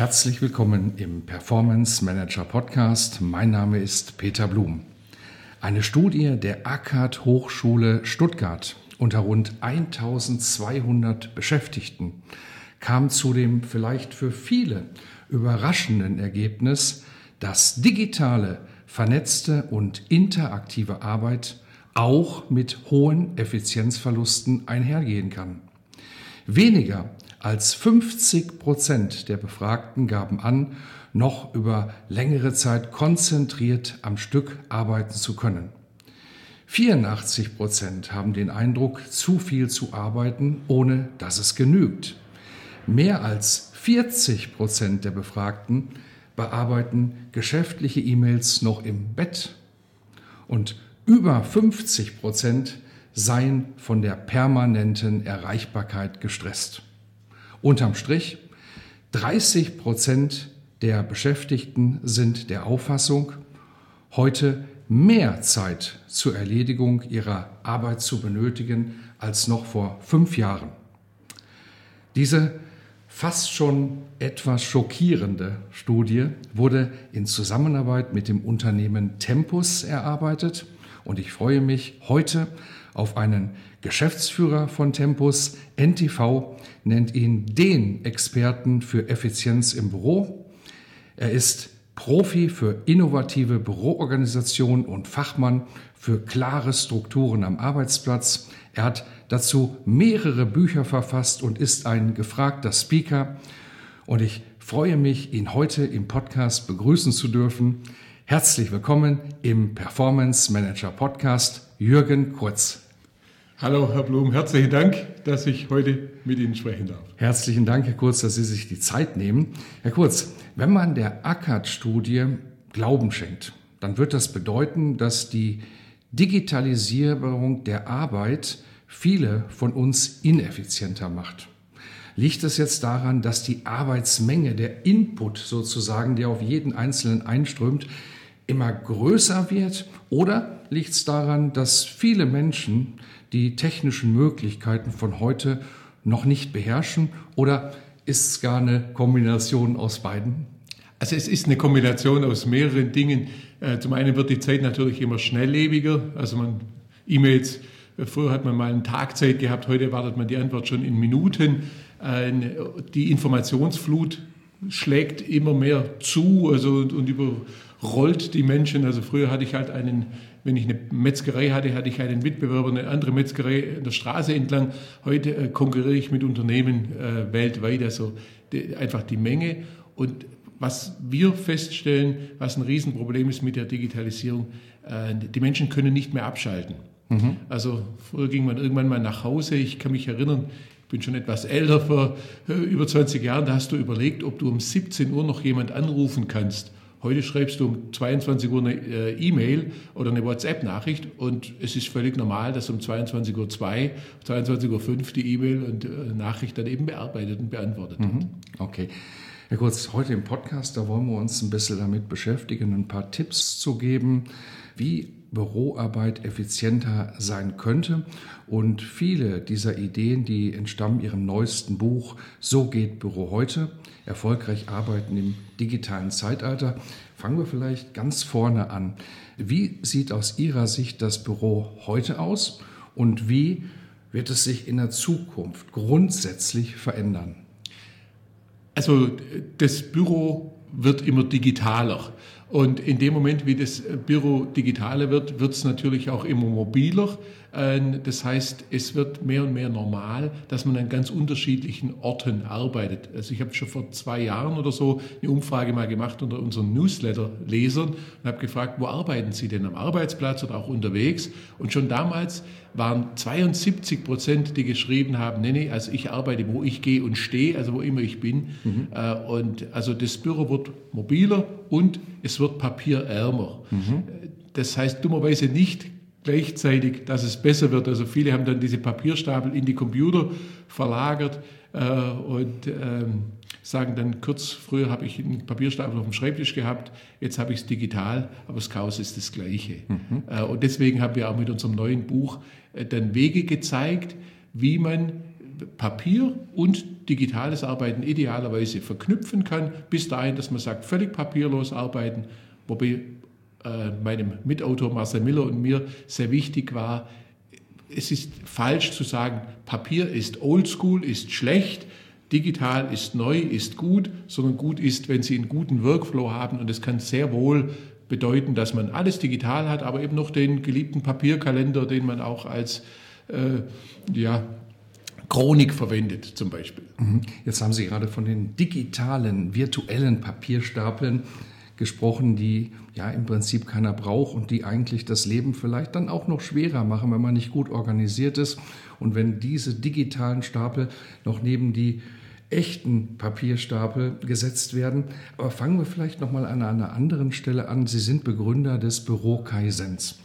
Herzlich willkommen im Performance Manager Podcast. Mein Name ist Peter Blum. Eine Studie der ACAD Hochschule Stuttgart unter rund 1200 Beschäftigten kam zu dem vielleicht für viele überraschenden Ergebnis, dass digitale, vernetzte und interaktive Arbeit auch mit hohen Effizienzverlusten einhergehen kann. Weniger als 50 Prozent der Befragten gaben an, noch über längere Zeit konzentriert am Stück arbeiten zu können. 84 Prozent haben den Eindruck, zu viel zu arbeiten, ohne dass es genügt. Mehr als 40 Prozent der Befragten bearbeiten geschäftliche E-Mails noch im Bett und über 50 Prozent seien von der permanenten Erreichbarkeit gestresst. Unterm Strich, 30 Prozent der Beschäftigten sind der Auffassung, heute mehr Zeit zur Erledigung ihrer Arbeit zu benötigen als noch vor fünf Jahren. Diese fast schon etwas schockierende Studie wurde in Zusammenarbeit mit dem Unternehmen Tempus erarbeitet und ich freue mich heute auf einen Geschäftsführer von Tempus. NTV nennt ihn den Experten für Effizienz im Büro. Er ist Profi für innovative Büroorganisation und Fachmann für klare Strukturen am Arbeitsplatz. Er hat dazu mehrere Bücher verfasst und ist ein gefragter Speaker. Und ich freue mich, ihn heute im Podcast begrüßen zu dürfen. Herzlich willkommen im Performance Manager Podcast, Jürgen Kurz. Hallo, Herr Blum, herzlichen Dank, dass ich heute mit Ihnen sprechen darf. Herzlichen Dank, Herr Kurz, dass Sie sich die Zeit nehmen. Herr Kurz, wenn man der ACAD-Studie Glauben schenkt, dann wird das bedeuten, dass die Digitalisierung der Arbeit viele von uns ineffizienter macht. Liegt es jetzt daran, dass die Arbeitsmenge, der Input sozusagen, der auf jeden Einzelnen einströmt, immer größer wird? Oder liegt es daran, dass viele Menschen die technischen Möglichkeiten von heute noch nicht beherrschen? Oder ist es gar eine Kombination aus beiden? Also es ist eine Kombination aus mehreren Dingen. Äh, zum einen wird die Zeit natürlich immer schnelllebiger. Also man E-Mails, äh, früher hat man mal eine Tagzeit gehabt, heute erwartet man die Antwort schon in Minuten. Äh, die Informationsflut schlägt immer mehr zu also, und überrollt die Menschen. Also früher hatte ich halt einen wenn ich eine Metzgerei hatte, hatte ich einen Mitbewerber, eine andere Metzgerei in der Straße entlang. Heute äh, konkurriere ich mit Unternehmen äh, weltweit, also die, einfach die Menge. Und was wir feststellen, was ein Riesenproblem ist mit der Digitalisierung, äh, die Menschen können nicht mehr abschalten. Mhm. Also früher ging man irgendwann mal nach Hause. Ich kann mich erinnern, ich bin schon etwas älter, vor äh, über 20 Jahren, da hast du überlegt, ob du um 17 Uhr noch jemand anrufen kannst. Heute schreibst du um 22 Uhr eine äh, E-Mail oder eine WhatsApp-Nachricht und es ist völlig normal, dass um 22.02 Uhr, 22.05 Uhr die E-Mail und äh, Nachricht dann eben bearbeitet und beantwortet. Mhm. Okay. Herr Kurz, heute im Podcast, da wollen wir uns ein bisschen damit beschäftigen, ein paar Tipps zu geben, wie Büroarbeit effizienter sein könnte. Und viele dieser Ideen, die entstammen Ihrem neuesten Buch So geht Büro heute, erfolgreich arbeiten im digitalen Zeitalter. Fangen wir vielleicht ganz vorne an. Wie sieht aus Ihrer Sicht das Büro heute aus und wie wird es sich in der Zukunft grundsätzlich verändern? Also das Büro wird immer digitaler. Und in dem Moment, wie das Büro digitaler wird, wird es natürlich auch immer mobiler. Das heißt, es wird mehr und mehr normal, dass man an ganz unterschiedlichen Orten arbeitet. Also ich habe schon vor zwei Jahren oder so eine Umfrage mal gemacht unter unseren Newsletter-Lesern und habe gefragt, wo arbeiten Sie denn am Arbeitsplatz oder auch unterwegs? Und schon damals waren 72 Prozent, die geschrieben haben, nee, nee, also ich arbeite, wo ich gehe und stehe, also wo immer ich bin. Mhm. Äh, und also das Büro wird mobiler und es wird papierärmer. Mhm. Das heißt dummerweise nicht gleichzeitig, dass es besser wird. Also viele haben dann diese Papierstapel in die Computer verlagert äh, und ähm, sagen dann kurz, früher habe ich einen Papierstapel auf dem Schreibtisch gehabt, jetzt habe ich es digital, aber das Chaos ist das gleiche. Mhm. Äh, und deswegen haben wir auch mit unserem neuen Buch äh, dann Wege gezeigt, wie man Papier und digitales Arbeiten idealerweise verknüpfen kann, bis dahin, dass man sagt, völlig papierlos arbeiten, wobei äh, meinem Mitautor Marcel Miller und mir sehr wichtig war, es ist falsch zu sagen, Papier ist oldschool, ist schlecht, digital ist neu, ist gut, sondern gut ist, wenn Sie einen guten Workflow haben und es kann sehr wohl bedeuten, dass man alles digital hat, aber eben noch den geliebten Papierkalender, den man auch als äh, ja, Chronik verwendet zum Beispiel. Mhm. Jetzt haben Sie gerade von den digitalen, virtuellen Papierstapeln gesprochen, die ja im Prinzip keiner braucht und die eigentlich das Leben vielleicht dann auch noch schwerer machen, wenn man nicht gut organisiert ist. Und wenn diese digitalen Stapel noch neben die echten Papierstapel gesetzt werden. Aber fangen wir vielleicht noch mal an einer anderen Stelle an. Sie sind Begründer des Büro Kaisens.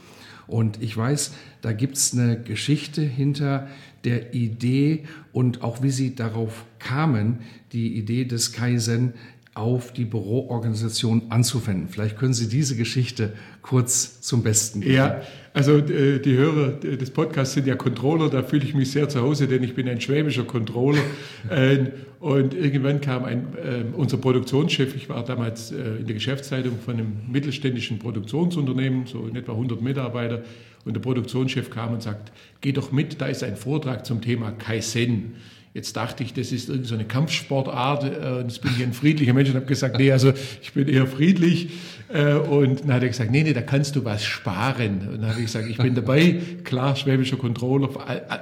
Und ich weiß, da gibt es eine Geschichte hinter der Idee und auch wie Sie darauf kamen, die Idee des Kaizen auf die Büroorganisation anzuwenden. Vielleicht können Sie diese Geschichte kurz zum Besten geben. Ja, also äh, die Hörer des Podcasts sind ja Controller, da fühle ich mich sehr zu Hause, denn ich bin ein schwäbischer Controller. Ähm, und irgendwann kam ein, ähm, unser Produktionschef, ich war damals äh, in der Geschäftsleitung von einem mittelständischen Produktionsunternehmen, so in etwa 100 Mitarbeiter, und der Produktionschef kam und sagt, geh doch mit, da ist ein Vortrag zum Thema Kaizen. Jetzt dachte ich, das ist irgendeine so Kampfsportart äh, und jetzt bin ich ein friedlicher Mensch und habe gesagt, nee, also ich bin eher friedlich. Äh, und dann hat er gesagt, nee, nee, da kannst du was sparen. Und dann habe ich gesagt, ich bin dabei, klar, schwäbischer Controller,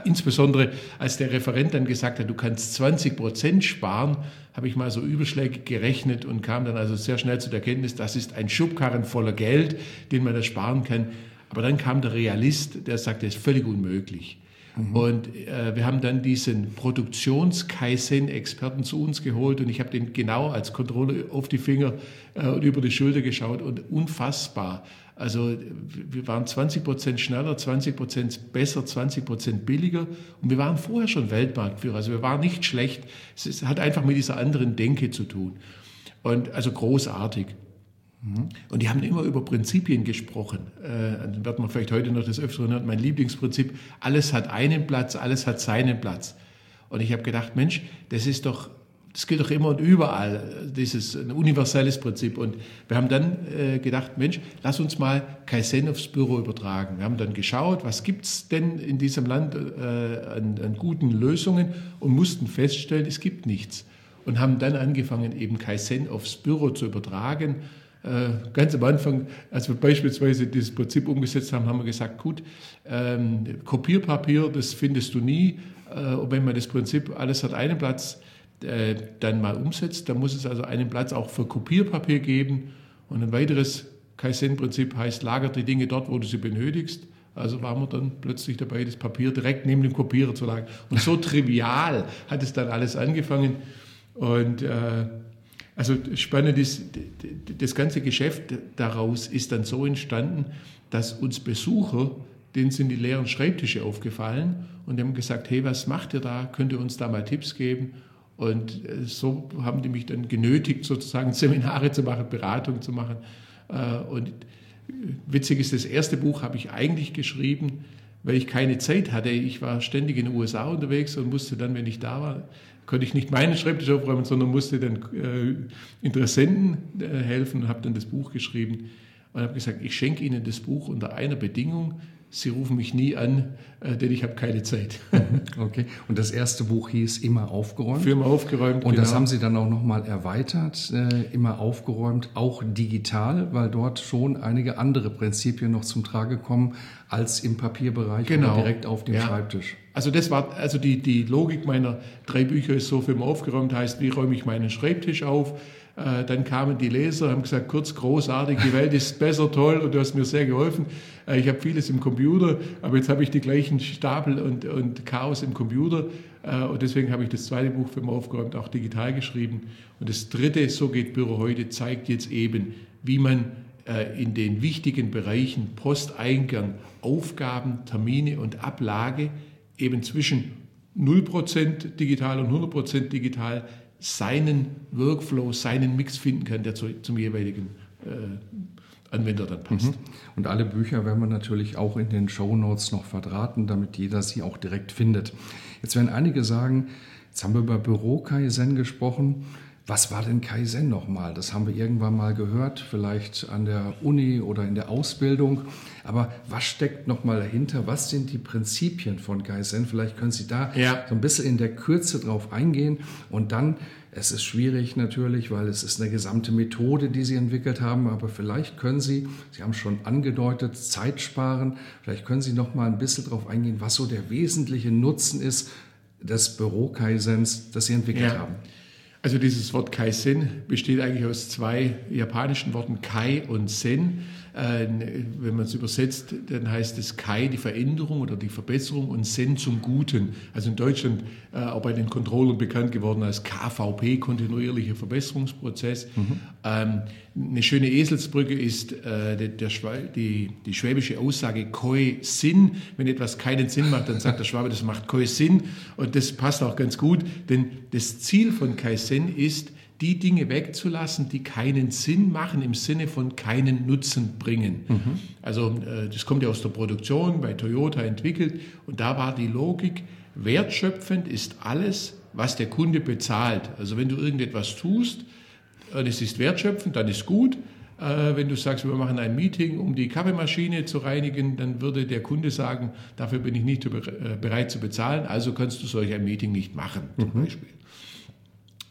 insbesondere als der Referent dann gesagt hat, du kannst 20 Prozent sparen, habe ich mal so Überschläge gerechnet und kam dann also sehr schnell zu der Kenntnis, das ist ein Schubkarren voller Geld, den man da sparen kann. Aber dann kam der Realist, der sagte, das ist völlig unmöglich. Mhm. Und äh, wir haben dann diesen Produktions-Kaizen-Experten zu uns geholt und ich habe den genau als Controller auf die Finger äh, und über die Schulter geschaut und unfassbar. Also wir waren 20 Prozent schneller, 20 Prozent besser, 20 Prozent billiger und wir waren vorher schon Weltmarktführer. Also wir waren nicht schlecht. Es hat einfach mit dieser anderen Denke zu tun. Und also großartig. Und die haben immer über Prinzipien gesprochen. Äh, wird man vielleicht heute noch das Öfteren hören. Mein Lieblingsprinzip, alles hat einen Platz, alles hat seinen Platz. Und ich habe gedacht, Mensch, das ist doch, das gilt doch immer und überall, dieses ein universelles Prinzip. Und wir haben dann äh, gedacht, Mensch, lass uns mal Kaizen aufs Büro übertragen. Wir haben dann geschaut, was gibt es denn in diesem Land äh, an, an guten Lösungen und mussten feststellen, es gibt nichts. Und haben dann angefangen, eben Kaizen aufs Büro zu übertragen ganz am Anfang, als wir beispielsweise dieses Prinzip umgesetzt haben, haben wir gesagt, gut, ähm, Kopierpapier, das findest du nie. Äh, und wenn man das Prinzip, alles hat einen Platz, äh, dann mal umsetzt, dann muss es also einen Platz auch für Kopierpapier geben. Und ein weiteres Kaizen-Prinzip heißt, lagert die Dinge dort, wo du sie benötigst. Also waren wir dann plötzlich dabei, das Papier direkt neben dem Kopierer zu lagern. Und so trivial hat es dann alles angefangen. Und äh, also spannend ist, das ganze Geschäft daraus ist dann so entstanden, dass uns Besucher, denen sind die leeren Schreibtische aufgefallen und haben gesagt, hey, was macht ihr da? Könnt ihr uns da mal Tipps geben? Und äh, so haben die mich dann genötigt, sozusagen Seminare zu machen, Beratung zu machen. Äh, und witzig ist, das erste Buch habe ich eigentlich geschrieben, weil ich keine Zeit hatte. Ich war ständig in den USA unterwegs und musste dann, wenn ich da war, konnte ich nicht meinen Schreibtisch aufräumen, sondern musste den äh, Interessenten äh, helfen und habe dann das Buch geschrieben und habe gesagt, ich schenke Ihnen das Buch unter einer Bedingung, Sie rufen mich nie an, äh, denn ich habe keine Zeit. okay. Und das erste Buch hieß Immer aufgeräumt. Für immer aufgeräumt. Und genau. das haben Sie dann auch nochmal erweitert, äh, immer aufgeräumt, auch digital, weil dort schon einige andere Prinzipien noch zum Trage kommen als im Papierbereich genau. oder direkt auf dem ja. Schreibtisch. Also das war, also die, die Logik meiner drei Bücher ist so für immer aufgeräumt, heißt, wie räume ich meinen Schreibtisch auf? Äh, dann kamen die Leser, haben gesagt, kurz, großartig, die Welt ist besser, toll und du hast mir sehr geholfen. Äh, ich habe vieles im Computer, aber jetzt habe ich die gleichen Stapel und, und Chaos im Computer äh, und deswegen habe ich das zweite Buch für mich aufgeräumt, auch digital geschrieben. Und das dritte, So geht Büro heute, zeigt jetzt eben, wie man in den wichtigen Bereichen Posteingang, Aufgaben, Termine und Ablage eben zwischen 0% digital und 100% digital seinen Workflow, seinen Mix finden kann, der zu, zum jeweiligen äh, Anwender dann passt. Mhm. Und alle Bücher werden wir natürlich auch in den Show Notes noch verdrahten, damit jeder sie auch direkt findet. Jetzt werden einige sagen, jetzt haben wir über Büro Kaizen gesprochen. Was war denn Kaizen nochmal? Das haben wir irgendwann mal gehört, vielleicht an der Uni oder in der Ausbildung. Aber was steckt nochmal dahinter? Was sind die Prinzipien von Kaizen? Vielleicht können Sie da ja. so ein bisschen in der Kürze drauf eingehen. Und dann, es ist schwierig natürlich, weil es ist eine gesamte Methode, die Sie entwickelt haben. Aber vielleicht können Sie, Sie haben schon angedeutet, Zeit sparen. Vielleicht können Sie nochmal ein bisschen drauf eingehen, was so der wesentliche Nutzen ist des Büro-Kaisens, das Sie entwickelt ja. haben. Also dieses Wort Kaizen besteht eigentlich aus zwei japanischen Worten Kai und Sen. Wenn man es übersetzt, dann heißt es Kai die Veränderung oder die Verbesserung und Sen zum Guten. Also in Deutschland äh, auch bei den Controllern bekannt geworden als KVP, kontinuierlicher Verbesserungsprozess. Mhm. Ähm, eine schöne Eselsbrücke ist äh, der, der die, die schwäbische Aussage Koi Sinn. Wenn etwas keinen Sinn macht, dann sagt der Schwabe, das macht Koi Sinn. Und das passt auch ganz gut, denn das Ziel von Kaizen ist, die Dinge wegzulassen, die keinen Sinn machen, im Sinne von keinen Nutzen bringen. Mhm. Also äh, das kommt ja aus der Produktion, bei Toyota entwickelt. Und da war die Logik, wertschöpfend ist alles, was der Kunde bezahlt. Also wenn du irgendetwas tust und es ist wertschöpfend, dann ist gut. Äh, wenn du sagst, wir machen ein Meeting, um die Kaffeemaschine zu reinigen, dann würde der Kunde sagen, dafür bin ich nicht äh, bereit zu bezahlen, also kannst du solch ein Meeting nicht machen, zum mhm. Beispiel.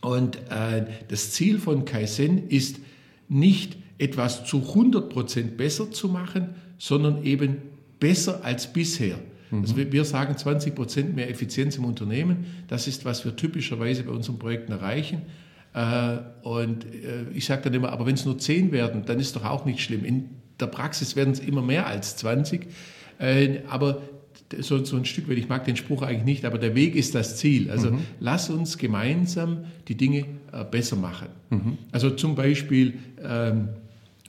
Und äh, das Ziel von Kaizen ist nicht etwas zu 100% besser zu machen, sondern eben besser als bisher. Also wir, wir sagen 20% mehr Effizienz im Unternehmen. Das ist, was wir typischerweise bei unseren Projekten erreichen. Äh, und äh, ich sage dann immer, aber wenn es nur 10 werden, dann ist doch auch nicht schlimm. In der Praxis werden es immer mehr als 20. Äh, aber so, so ein Stück weit, ich mag den Spruch eigentlich nicht, aber der Weg ist das Ziel. Also mhm. lass uns gemeinsam die Dinge äh, besser machen. Mhm. Also zum Beispiel, ähm,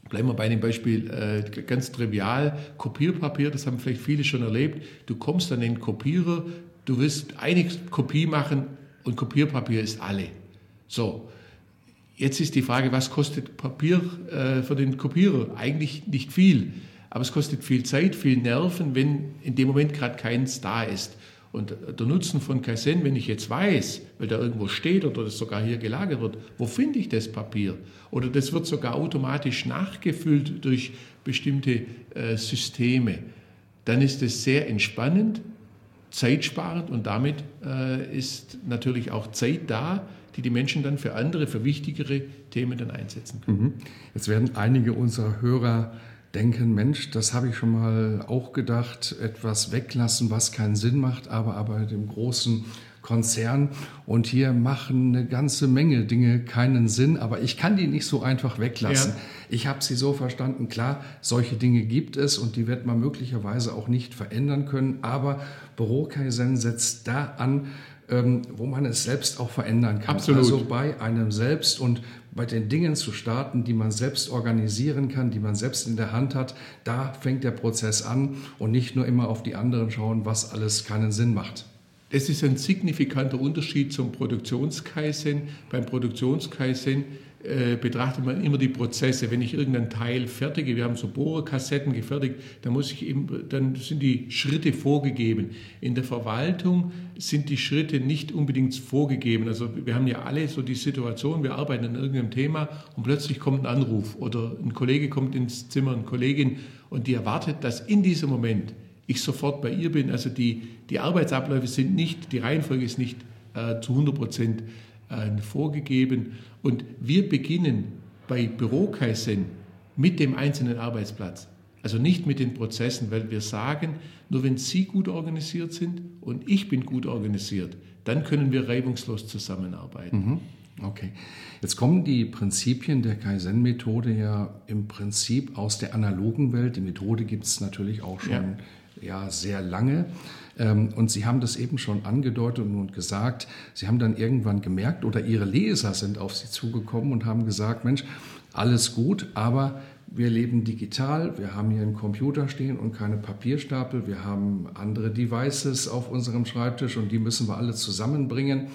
bleiben wir bei dem Beispiel äh, ganz trivial, Kopierpapier, das haben vielleicht viele schon erlebt. Du kommst an den Kopierer, du willst eine Kopie machen und Kopierpapier ist alle. So, jetzt ist die Frage, was kostet Papier äh, für den Kopierer? Eigentlich nicht viel. Aber es kostet viel Zeit, viel Nerven, wenn in dem Moment gerade keins da ist. Und der Nutzen von Kaizen, wenn ich jetzt weiß, weil da irgendwo steht oder das sogar hier gelagert wird, wo finde ich das Papier? Oder das wird sogar automatisch nachgefüllt durch bestimmte äh, Systeme, dann ist es sehr entspannend, zeitsparend und damit äh, ist natürlich auch Zeit da, die die Menschen dann für andere, für wichtigere Themen dann einsetzen können. Mhm. Jetzt werden einige unserer Hörer denken, Mensch, das habe ich schon mal auch gedacht, etwas weglassen, was keinen Sinn macht, aber, aber dem großen Konzern und hier machen eine ganze Menge Dinge keinen Sinn, aber ich kann die nicht so einfach weglassen. Ja. Ich habe sie so verstanden, klar, solche Dinge gibt es und die wird man möglicherweise auch nicht verändern können, aber Büro Kaizen setzt da an, ähm, wo man es selbst auch verändern kann. Absolut. Also bei einem selbst und bei den Dingen zu starten, die man selbst organisieren kann, die man selbst in der Hand hat, da fängt der Prozess an und nicht nur immer auf die anderen schauen, was alles keinen Sinn macht. Es ist ein signifikanter Unterschied zum Produktionskaizen. Beim Produktionskaizen betrachtet man immer die Prozesse. Wenn ich irgendein Teil fertige, wir haben so Bohrerkassetten gefertigt, dann, muss ich eben, dann sind die Schritte vorgegeben. In der Verwaltung sind die Schritte nicht unbedingt vorgegeben. Also wir haben ja alle so die Situation, wir arbeiten an irgendeinem Thema und plötzlich kommt ein Anruf oder ein Kollege kommt ins Zimmer, eine Kollegin und die erwartet, dass in diesem Moment ich sofort bei ihr bin. Also die, die Arbeitsabläufe sind nicht, die Reihenfolge ist nicht äh, zu 100 Prozent äh, vorgegeben. Und wir beginnen bei Bürokaizen mit dem einzelnen Arbeitsplatz. Also nicht mit den Prozessen, weil wir sagen, nur wenn Sie gut organisiert sind und ich bin gut organisiert, dann können wir reibungslos zusammenarbeiten. Mhm. Okay. Jetzt kommen die Prinzipien der Kaizen-Methode ja im Prinzip aus der analogen Welt. Die Methode gibt es natürlich auch schon ja. ja sehr lange. Ähm, und Sie haben das eben schon angedeutet und gesagt, Sie haben dann irgendwann gemerkt oder Ihre Leser sind auf Sie zugekommen und haben gesagt, Mensch, alles gut, aber wir leben digital, wir haben hier einen Computer stehen und keine Papierstapel, wir haben andere Devices auf unserem Schreibtisch und die müssen wir alle zusammenbringen.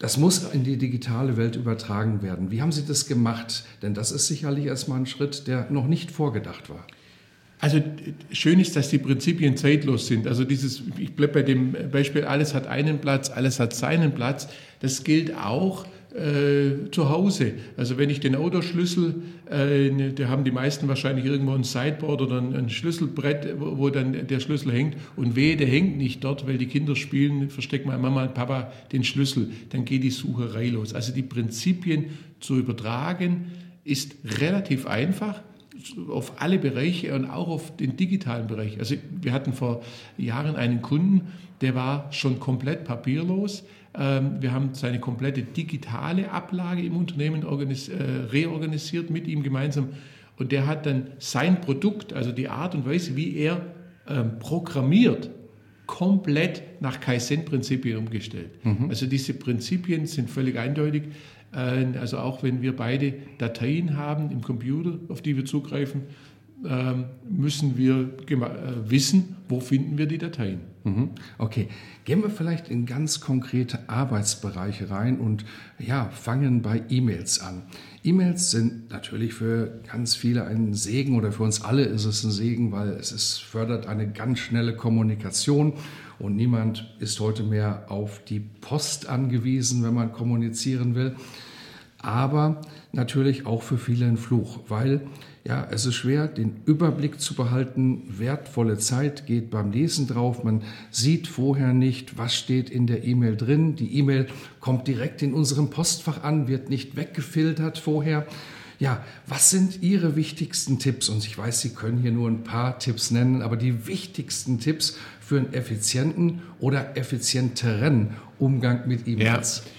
Das muss in die digitale Welt übertragen werden. Wie haben Sie das gemacht? Denn das ist sicherlich erstmal ein Schritt, der noch nicht vorgedacht war. Also schön ist, dass die Prinzipien zeitlos sind. Also dieses, ich bleibe bei dem Beispiel, alles hat einen Platz, alles hat seinen Platz. Das gilt auch äh, zu Hause. Also wenn ich den Autoschlüssel, äh, da haben die meisten wahrscheinlich irgendwo ein Sideboard oder ein, ein Schlüsselbrett, wo, wo, dann der Schlüssel hängt und wehe, der hängt nicht dort, weil die Kinder spielen, versteckt mal Mama und Papa den Schlüssel, dann geht die Sucherei los. Also die Prinzipien zu übertragen ist relativ einfach auf alle Bereiche und auch auf den digitalen Bereich. Also wir hatten vor Jahren einen Kunden, der war schon komplett papierlos. Ähm, wir haben seine komplette digitale Ablage im Unternehmen äh, reorganisiert mit ihm gemeinsam. Und der hat dann sein Produkt, also die Art und Weise, wie er ähm, programmiert, komplett nach Kaizen-Prinzipien umgestellt. Mhm. Also diese Prinzipien sind völlig eindeutig. Äh, also auch wenn wir beide Dateien haben im Computer, auf die wir zugreifen, ähm, müssen wir äh, wissen, wo finden wir die Dateien. Mhm. Okay, gehen wir vielleicht in ganz konkrete Arbeitsbereiche rein und ja, fangen bei E-Mails an. E-Mails sind natürlich für ganz viele ein Segen oder für uns alle ist es ein Segen, weil es ist, fördert eine ganz schnelle Kommunikation und niemand ist heute mehr auf die Post angewiesen, wenn man kommunizieren will. Aber natürlich auch für viele ein Fluch, weil ja, es ist schwer, den Überblick zu behalten. Wertvolle Zeit geht beim Lesen drauf. Man sieht vorher nicht, was steht in der E-Mail drin. Die E-Mail kommt direkt in unserem Postfach an, wird nicht weggefiltert vorher. Ja, was sind Ihre wichtigsten Tipps? Und ich weiß, Sie können hier nur ein paar Tipps nennen, aber die wichtigsten Tipps für einen effizienten oder effizienteren Umgang mit E-Mails. Ja.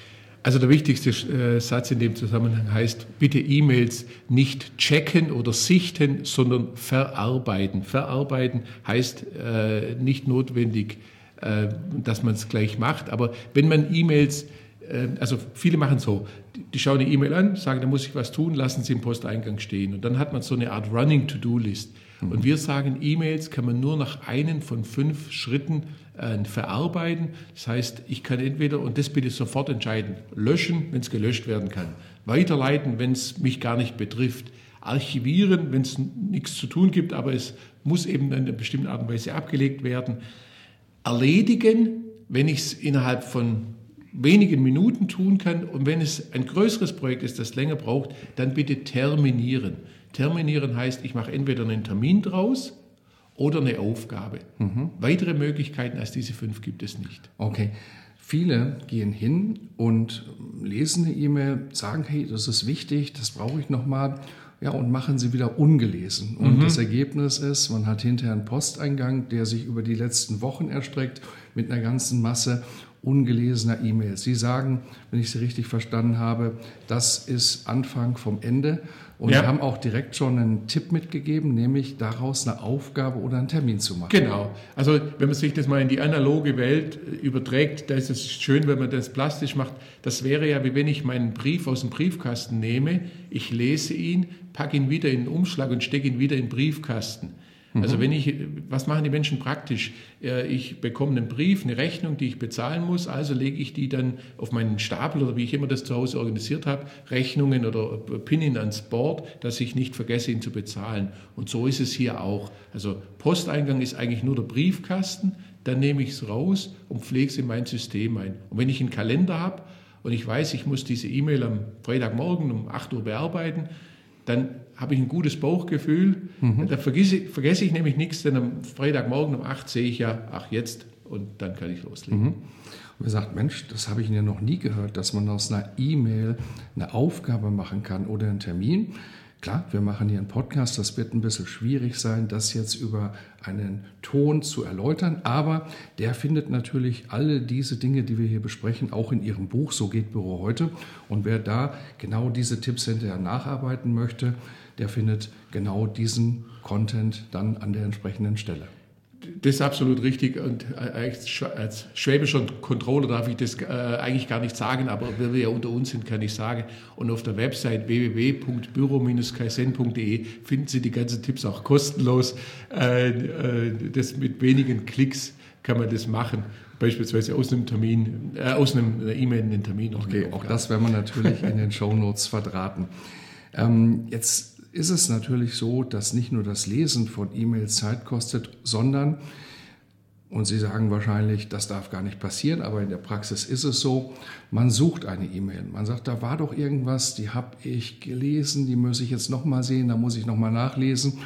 Also der wichtigste äh, Satz in dem Zusammenhang heißt, bitte E-Mails nicht checken oder sichten, sondern verarbeiten. Verarbeiten heißt äh, nicht notwendig, äh, dass man es gleich macht, aber wenn man E-Mails, äh, also viele machen so, die schauen die E-Mail an, sagen, da muss ich was tun, lassen sie im Posteingang stehen. Und dann hat man so eine Art Running To-Do-List. Und wir sagen, E-Mails kann man nur nach einem von fünf Schritten äh, verarbeiten. Das heißt, ich kann entweder, und das bitte sofort entscheiden, löschen, wenn es gelöscht werden kann, weiterleiten, wenn es mich gar nicht betrifft, archivieren, wenn es nichts zu tun gibt, aber es muss eben in einer bestimmten Art und Weise abgelegt werden, erledigen, wenn ich es innerhalb von wenigen Minuten tun kann und wenn es ein größeres Projekt ist, das länger braucht, dann bitte terminieren. Terminieren heißt, ich mache entweder einen Termin draus oder eine Aufgabe. Mhm. Weitere Möglichkeiten als diese fünf gibt es nicht. Okay. Viele gehen hin und lesen eine E-Mail, sagen, hey, das ist wichtig, das brauche ich nochmal, ja, und machen sie wieder ungelesen. Und mhm. das Ergebnis ist, man hat hinterher einen Posteingang, der sich über die letzten Wochen erstreckt mit einer ganzen Masse ungelesener E-Mails. Sie sagen, wenn ich Sie richtig verstanden habe, das ist Anfang vom Ende. Und ja. wir haben auch direkt schon einen Tipp mitgegeben, nämlich daraus eine Aufgabe oder einen Termin zu machen. Genau. Also wenn man sich das mal in die analoge Welt überträgt, da ist es schön, wenn man das plastisch macht. Das wäre ja, wie wenn ich meinen Brief aus dem Briefkasten nehme, ich lese ihn, packe ihn wieder in den Umschlag und stecke ihn wieder in den Briefkasten. Also mhm. wenn ich, was machen die Menschen praktisch? Ich bekomme einen Brief, eine Rechnung, die ich bezahlen muss, also lege ich die dann auf meinen Stapel oder wie ich immer das zu Hause organisiert habe, Rechnungen oder pin ihn ans Board, dass ich nicht vergesse, ihn zu bezahlen. Und so ist es hier auch. Also Posteingang ist eigentlich nur der Briefkasten, dann nehme ich es raus und pflege es in mein System ein. Und wenn ich einen Kalender habe und ich weiß, ich muss diese E-Mail am Freitagmorgen um 8 Uhr bearbeiten, dann habe ich ein gutes Bauchgefühl. Mhm. Da vergesse, vergesse, ich nämlich nichts, denn am Freitagmorgen um 8 sehe ich ja, ach jetzt, und dann kann ich loslegen. Mhm. Und er sagt, Mensch, das habe ich ja noch nie gehört, dass man aus einer E-Mail eine Aufgabe machen kann oder einen Termin. Klar, wir machen hier einen Podcast, das wird ein bisschen schwierig sein, das jetzt über einen Ton zu erläutern, aber der findet natürlich alle diese Dinge, die wir hier besprechen, auch in Ihrem Buch So geht Büro heute. Und wer da genau diese Tipps hinterher nacharbeiten möchte, der findet genau diesen Content dann an der entsprechenden Stelle. Das ist absolut richtig und als schwäbischer Controller darf ich das äh, eigentlich gar nicht sagen, aber weil wir ja unter uns sind, kann ich sagen. Und auf der Website www.büro-kaizen.de finden Sie die ganzen Tipps auch kostenlos. Äh, äh, das mit wenigen Klicks kann man das machen beispielsweise aus einem Termin, äh, aus einem E-Mail einen Termin. Okay, auch das werden wir natürlich in den Show Notes verdrahten. Ähm, jetzt ist es natürlich so, dass nicht nur das Lesen von E-Mails Zeit kostet, sondern, und Sie sagen wahrscheinlich, das darf gar nicht passieren, aber in der Praxis ist es so, man sucht eine E-Mail. Man sagt, da war doch irgendwas, die habe ich gelesen, die muss ich jetzt nochmal sehen, da muss ich nochmal nachlesen.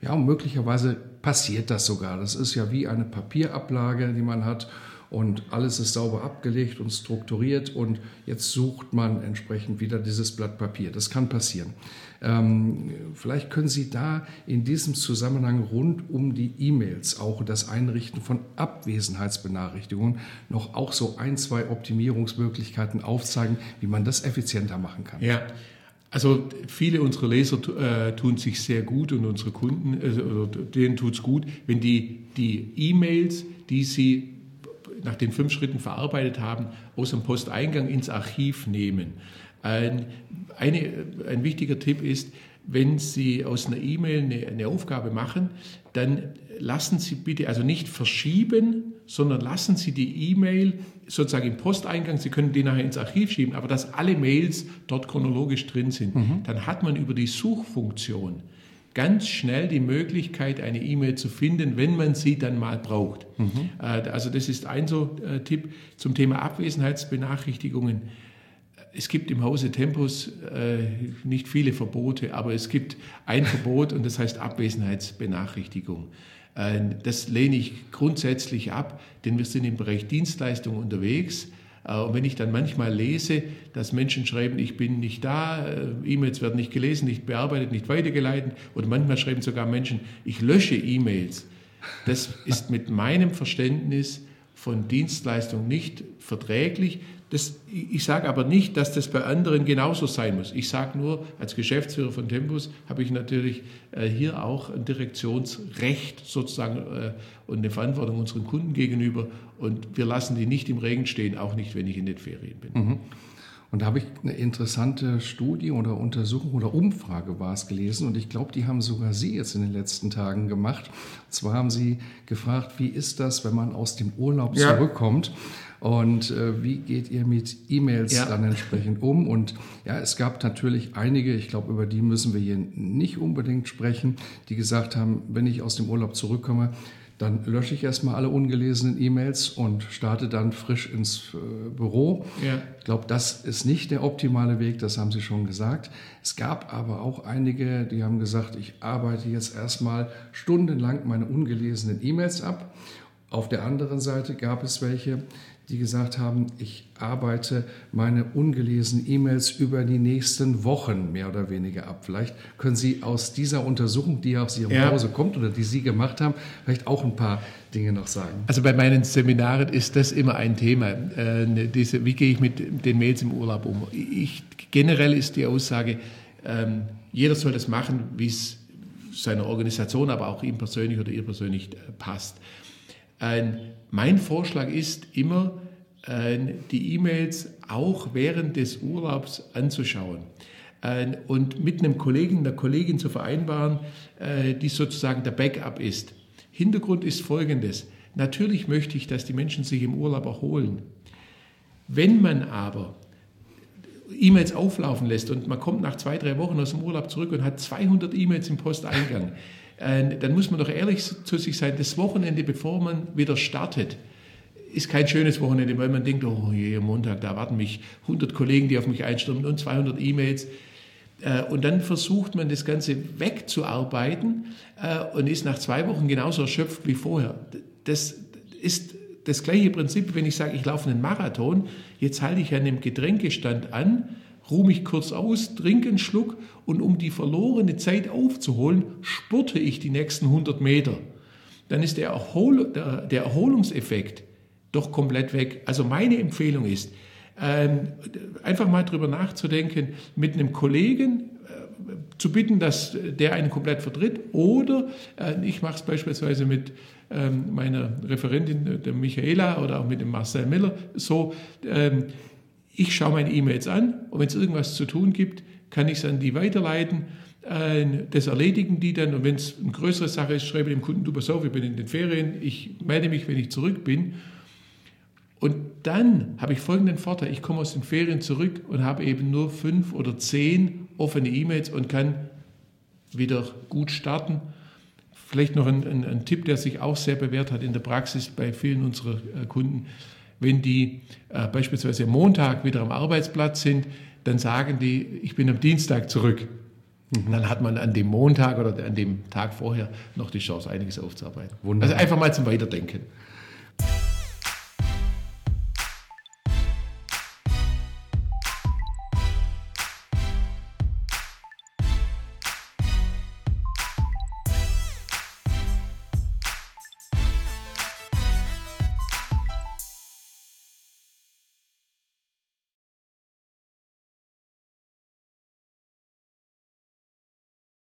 Ja, und möglicherweise passiert das sogar. Das ist ja wie eine Papierablage, die man hat und alles ist sauber abgelegt und strukturiert und jetzt sucht man entsprechend wieder dieses Blatt Papier. Das kann passieren. Ähm, vielleicht können Sie da in diesem Zusammenhang rund um die E-Mails, auch das Einrichten von Abwesenheitsbenachrichtigungen, noch auch so ein, zwei Optimierungsmöglichkeiten aufzeigen, wie man das effizienter machen kann. Ja. Also viele unserer Leser äh, tun sich sehr gut und unsere Kunden, äh, denen tut es gut, wenn die die E-Mails, die sie nach den fünf Schritten verarbeitet haben, aus dem Posteingang ins Archiv nehmen. Ein, eine, ein wichtiger Tipp ist, wenn Sie aus einer E-Mail eine, eine, Aufgabe machen, dann lassen Sie bitte, also nicht verschieben, sondern lassen Sie die E-Mail sozusagen im Posteingang, Sie können die nachher ins Archiv schieben, aber dass alle Mails dort chronologisch drin sind. Mhm. Dann hat man über die Suchfunktion ganz schnell die Möglichkeit, eine E-Mail zu finden, wenn man sie dann mal braucht. Mhm. Äh, also das ist ein so äh, Tipp zum Thema Abwesenheitsbenachrichtigungen es gibt im Hause Tempus äh, nicht viele Verbote, aber es gibt ein Verbot und das heißt Abwesenheitsbenachrichtigung. Das lehne ich grundsätzlich ab, denn wir sind im Bereich Dienstleistung unterwegs. Und wenn ich dann manchmal lese, dass Menschen schreiben, ich bin nicht da, äh, E-Mails werden nicht gelesen, nicht bearbeitet, nicht weitergeleitet, oder manchmal schreiben sogar Menschen, ich lösche E-Mails. Das ist mit meinem Verständnis von Dienstleistung nicht verträglich. Das, ich sage aber nicht, dass das bei anderen genauso sein muss. Ich sage nur, als Geschäftsführer von Tempus habe ich natürlich äh, hier auch ein Direktionsrecht sozusagen äh, und eine Verantwortung unseren Kunden gegenüber. Und wir lassen die nicht im Regen stehen, auch nicht, wenn ich in den Ferien bin. Mhm. Und da habe ich eine interessante Studie oder Untersuchung oder Umfrage war es gelesen und ich glaube, die haben sogar Sie jetzt in den letzten Tagen gemacht. Und zwar haben Sie gefragt, wie ist das, wenn man aus dem Urlaub ja. zurückkommt? Und äh, wie geht ihr mit E-Mails ja. dann entsprechend um? Und ja, es gab natürlich einige, ich glaube, über die müssen wir hier nicht unbedingt sprechen, die gesagt haben, wenn ich aus dem Urlaub zurückkomme, dann lösche ich erstmal alle ungelesenen E-Mails und starte dann frisch ins äh, Büro. Ja. Ich glaube, das ist nicht der optimale Weg, das haben Sie schon gesagt. Es gab aber auch einige, die haben gesagt, ich arbeite jetzt erstmal stundenlang meine ungelesenen E-Mails ab. Auf der anderen Seite gab es welche, die gesagt haben, ich arbeite meine ungelesenen E-Mails über die nächsten Wochen mehr oder weniger ab. Vielleicht können Sie aus dieser Untersuchung, die aus Ihrem ja. Hause kommt oder die Sie gemacht haben, vielleicht auch ein paar Dinge noch sagen. Also bei meinen Seminaren ist das immer ein Thema. Äh, diese, wie gehe ich mit den Mails im Urlaub um? Ich, generell ist die Aussage, ähm, jeder soll das machen, wie es seiner Organisation, aber auch ihm persönlich oder ihr persönlich äh, passt. Mein Vorschlag ist immer, die E-Mails auch während des Urlaubs anzuschauen und mit einem Kollegen, einer Kollegin zu vereinbaren, äh, die sozusagen der Backup ist. Hintergrund ist folgendes. Natürlich möchte ich, dass die Menschen sich im Urlaub erholen. Wenn man aber E-Mails auflaufen lässt und man kommt nach zwei, drei Wochen aus dem Urlaub zurück und hat 200 E-Mails im Posteingang, dann muss man doch ehrlich zu sich sein, das Wochenende, bevor man wieder startet, ist kein schönes Wochenende, weil man denkt, oh je, Montag, da warten mich 100 Kollegen, die auf mich einstürmen und 200 E-Mails. Äh, und dann versucht man das Ganze wegzuarbeiten äh, und ist nach zwei Wochen genauso erschöpft wie vorher. Das ist das gleiche Prinzip, wenn ich sage, ich laufe einen Marathon, jetzt halte ich an einem Getränkestand an, ruhe mich kurz aus, trinke einen Schluck und um die verlorene Zeit aufzuholen, spurte ich die nächsten 100 Meter. Dann ist der, Erhol der, der Erholungseffekt doch komplett weg. Also meine Empfehlung ist, ähm, einfach mal drüber nachzudenken, mit einem Kollegen äh, zu bitten, dass der einen komplett vertritt. Oder äh, ich mache es beispielsweise mit ähm, meiner Referentin, der Michaela, oder auch mit dem Marcel Miller so. Ähm, ich schaue meine E-Mails an und wenn es irgendwas zu tun gibt, kann ich es an die weiterleiten. Äh, das erledigen die dann und wenn es eine größere Sache ist, schreibe ich dem Kunden, du pass auf, ich bin in den Ferien, ich melde mich, wenn ich zurück bin. Und dann habe ich folgenden Vorteil. Ich komme aus den Ferien zurück und habe eben nur fünf oder zehn offene E-Mails und kann wieder gut starten. Vielleicht noch ein, ein, ein, Tipp, der sich auch sehr bewährt hat in der Praxis bei vielen unserer äh, Kunden. Wenn die äh, beispielsweise am Montag wieder am Arbeitsplatz sind, dann sagen die, ich bin am Dienstag zurück. Mhm. Dann hat man an dem Montag oder an dem Tag vorher noch die Chance, einiges aufzuarbeiten. Wunderbar. Also einfach mal zum Weiterdenken.